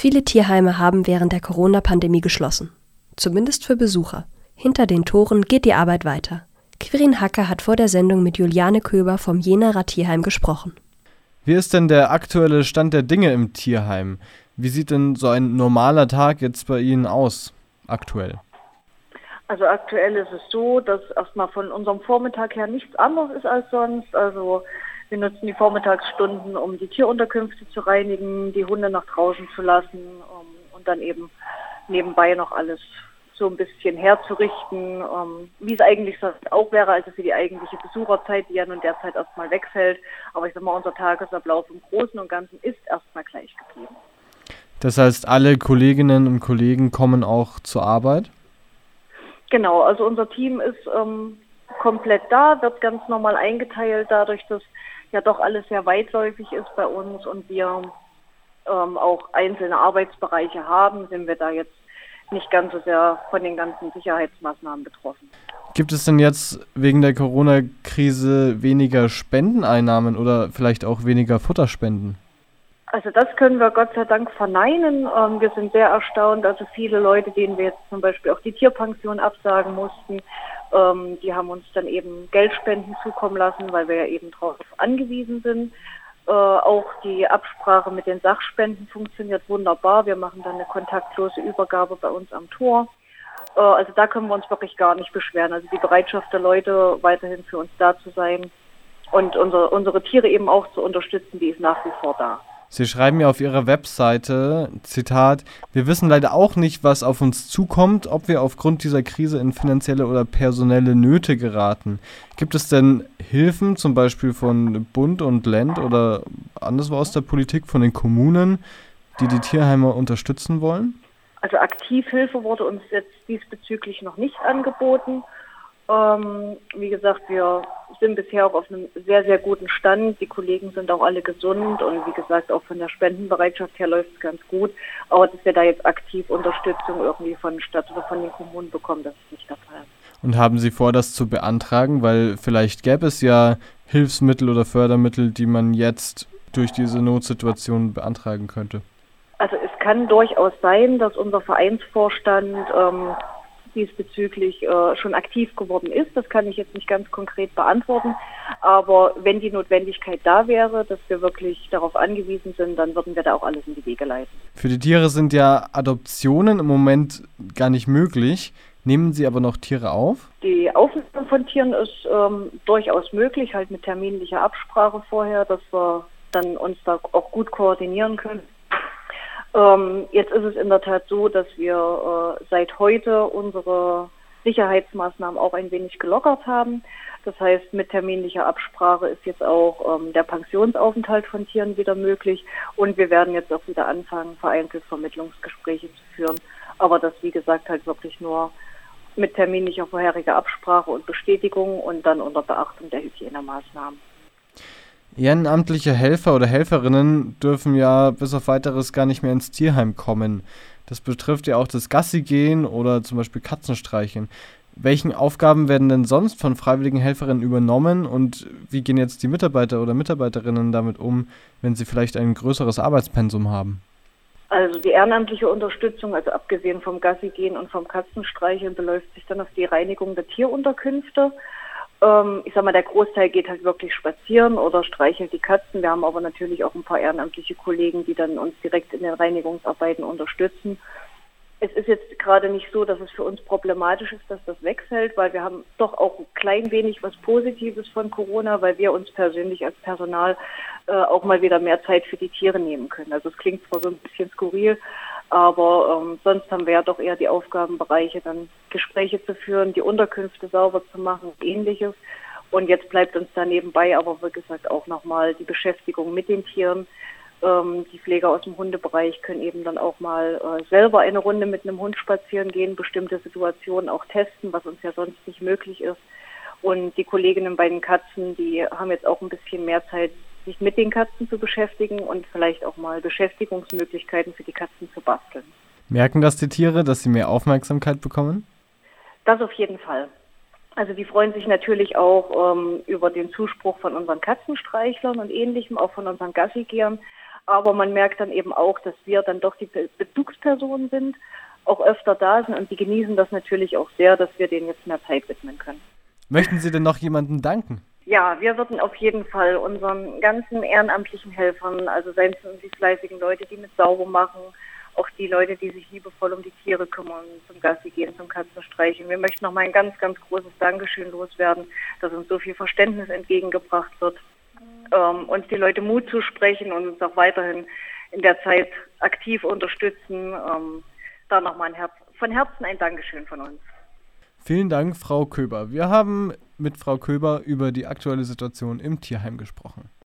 Viele Tierheime haben während der Corona-Pandemie geschlossen. Zumindest für Besucher. Hinter den Toren geht die Arbeit weiter. Quirin Hacker hat vor der Sendung mit Juliane Köber vom Jenaer Tierheim gesprochen. Wie ist denn der aktuelle Stand der Dinge im Tierheim? Wie sieht denn so ein normaler Tag jetzt bei Ihnen aus, aktuell? Also aktuell ist es so, dass erstmal von unserem Vormittag her nichts anderes ist als sonst. Also wir nutzen die Vormittagsstunden, um die Tierunterkünfte zu reinigen, die Hunde nach draußen zu lassen um, und dann eben nebenbei noch alles so ein bisschen herzurichten, um, wie es eigentlich sonst auch wäre, also für die eigentliche Besucherzeit, die ja nun derzeit erstmal wegfällt. Aber ich sag mal, unser Tagesablauf im Großen und Ganzen ist erstmal gleich geblieben. Das heißt, alle Kolleginnen und Kollegen kommen auch zur Arbeit? Genau, also unser Team ist ähm, komplett da, wird ganz normal eingeteilt, dadurch, dass ja doch alles sehr weitläufig ist bei uns und wir ähm, auch einzelne Arbeitsbereiche haben, sind wir da jetzt nicht ganz so sehr von den ganzen Sicherheitsmaßnahmen betroffen. Gibt es denn jetzt wegen der Corona-Krise weniger Spendeneinnahmen oder vielleicht auch weniger Futterspenden? Also das können wir Gott sei Dank verneinen. Ähm, wir sind sehr erstaunt. Also viele Leute, denen wir jetzt zum Beispiel auch die Tierpension absagen mussten, ähm, die haben uns dann eben Geldspenden zukommen lassen, weil wir ja eben darauf angewiesen sind. Äh, auch die Absprache mit den Sachspenden funktioniert wunderbar. Wir machen dann eine kontaktlose Übergabe bei uns am Tor. Äh, also da können wir uns wirklich gar nicht beschweren. Also die Bereitschaft der Leute, weiterhin für uns da zu sein und unsere, unsere Tiere eben auch zu unterstützen, die ist nach wie vor da. Sie schreiben ja auf Ihrer Webseite, Zitat, wir wissen leider auch nicht, was auf uns zukommt, ob wir aufgrund dieser Krise in finanzielle oder personelle Nöte geraten. Gibt es denn Hilfen, zum Beispiel von Bund und Land oder anderswo aus der Politik, von den Kommunen, die die Tierheime unterstützen wollen? Also Aktivhilfe wurde uns jetzt diesbezüglich noch nicht angeboten. Ähm, wie gesagt, wir sind bisher auch auf einem sehr, sehr guten Stand. Die Kollegen sind auch alle gesund und wie gesagt, auch von der Spendenbereitschaft her läuft es ganz gut. Aber dass wir da jetzt aktiv Unterstützung irgendwie von Stadt oder von den Kommunen bekommen, das ist nicht der Fall. Und haben Sie vor, das zu beantragen? Weil vielleicht gäbe es ja Hilfsmittel oder Fördermittel, die man jetzt durch diese Notsituation beantragen könnte. Also es kann durchaus sein, dass unser Vereinsvorstand ähm, diesbezüglich äh, schon aktiv geworden ist. Das kann ich jetzt nicht ganz konkret beantworten. Aber wenn die Notwendigkeit da wäre, dass wir wirklich darauf angewiesen sind, dann würden wir da auch alles in die Wege leiten. Für die Tiere sind ja Adoptionen im Moment gar nicht möglich. Nehmen Sie aber noch Tiere auf? Die Aufnahme von Tieren ist ähm, durchaus möglich, halt mit terminlicher Absprache vorher, dass wir dann uns da auch gut koordinieren können. Ähm, jetzt ist es in der Tat so, dass wir äh, seit heute unsere Sicherheitsmaßnahmen auch ein wenig gelockert haben. Das heißt, mit terminlicher Absprache ist jetzt auch ähm, der Pensionsaufenthalt von Tieren wieder möglich und wir werden jetzt auch wieder anfangen, vereinzelt Vermittlungsgespräche zu führen. Aber das, wie gesagt, halt wirklich nur mit terminlicher vorheriger Absprache und Bestätigung und dann unter Beachtung der Hygienemaßnahmen. Ehrenamtliche Helfer oder Helferinnen dürfen ja bis auf weiteres gar nicht mehr ins Tierheim kommen. Das betrifft ja auch das Gassi-Gehen oder zum Beispiel Katzenstreicheln. Welchen Aufgaben werden denn sonst von freiwilligen Helferinnen übernommen und wie gehen jetzt die Mitarbeiter oder Mitarbeiterinnen damit um, wenn sie vielleicht ein größeres Arbeitspensum haben? Also die ehrenamtliche Unterstützung, also abgesehen vom Gassi-Gehen und vom Katzenstreicheln, beläuft sich dann auf die Reinigung der Tierunterkünfte. Ähm, ich sag mal, der Großteil geht halt wirklich spazieren oder streichelt die Katzen. Wir haben aber natürlich auch ein paar ehrenamtliche Kollegen, die dann uns direkt in den Reinigungsarbeiten unterstützen. Es ist jetzt gerade nicht so, dass es für uns problematisch ist, dass das wegfällt, weil wir haben doch auch ein klein wenig was Positives von Corona, weil wir uns persönlich als Personal äh, auch mal wieder mehr Zeit für die Tiere nehmen können. Also es klingt zwar so ein bisschen skurril, aber ähm, sonst haben wir ja doch eher die Aufgabenbereiche, dann Gespräche zu führen, die Unterkünfte sauber zu machen, ähnliches. Und jetzt bleibt uns da nebenbei aber, wie gesagt, auch nochmal die Beschäftigung mit den Tieren. Ähm, die Pfleger aus dem Hundebereich können eben dann auch mal äh, selber eine Runde mit einem Hund spazieren gehen, bestimmte Situationen auch testen, was uns ja sonst nicht möglich ist. Und die Kolleginnen bei den Katzen, die haben jetzt auch ein bisschen mehr Zeit, sich mit den Katzen zu beschäftigen und vielleicht auch mal Beschäftigungsmöglichkeiten für die Katzen zu basteln. Merken das die Tiere, dass sie mehr Aufmerksamkeit bekommen? Das auf jeden Fall. Also die freuen sich natürlich auch ähm, über den Zuspruch von unseren Katzenstreichlern und ähnlichem, auch von unseren Gassigehern. Aber man merkt dann eben auch, dass wir dann doch die Bezugspersonen sind, auch öfter da sind und die genießen das natürlich auch sehr, dass wir denen jetzt mehr Zeit widmen können. Möchten Sie denn noch jemandem danken? Ja, wir würden auf jeden Fall unseren ganzen ehrenamtlichen Helfern, also seien es die fleißigen Leute, die mit sauber machen, auch die Leute, die sich liebevoll um die Tiere kümmern, zum Gassi gehen, zum Katzenstreichen. Wir möchten nochmal ein ganz, ganz großes Dankeschön loswerden, dass uns so viel Verständnis entgegengebracht wird, ähm, uns die Leute Mut zu sprechen und uns auch weiterhin in der Zeit aktiv unterstützen. Ähm, da nochmal Herz, von Herzen ein Dankeschön von uns. Vielen Dank, Frau Köber. Wir haben mit Frau Köber über die aktuelle Situation im Tierheim gesprochen.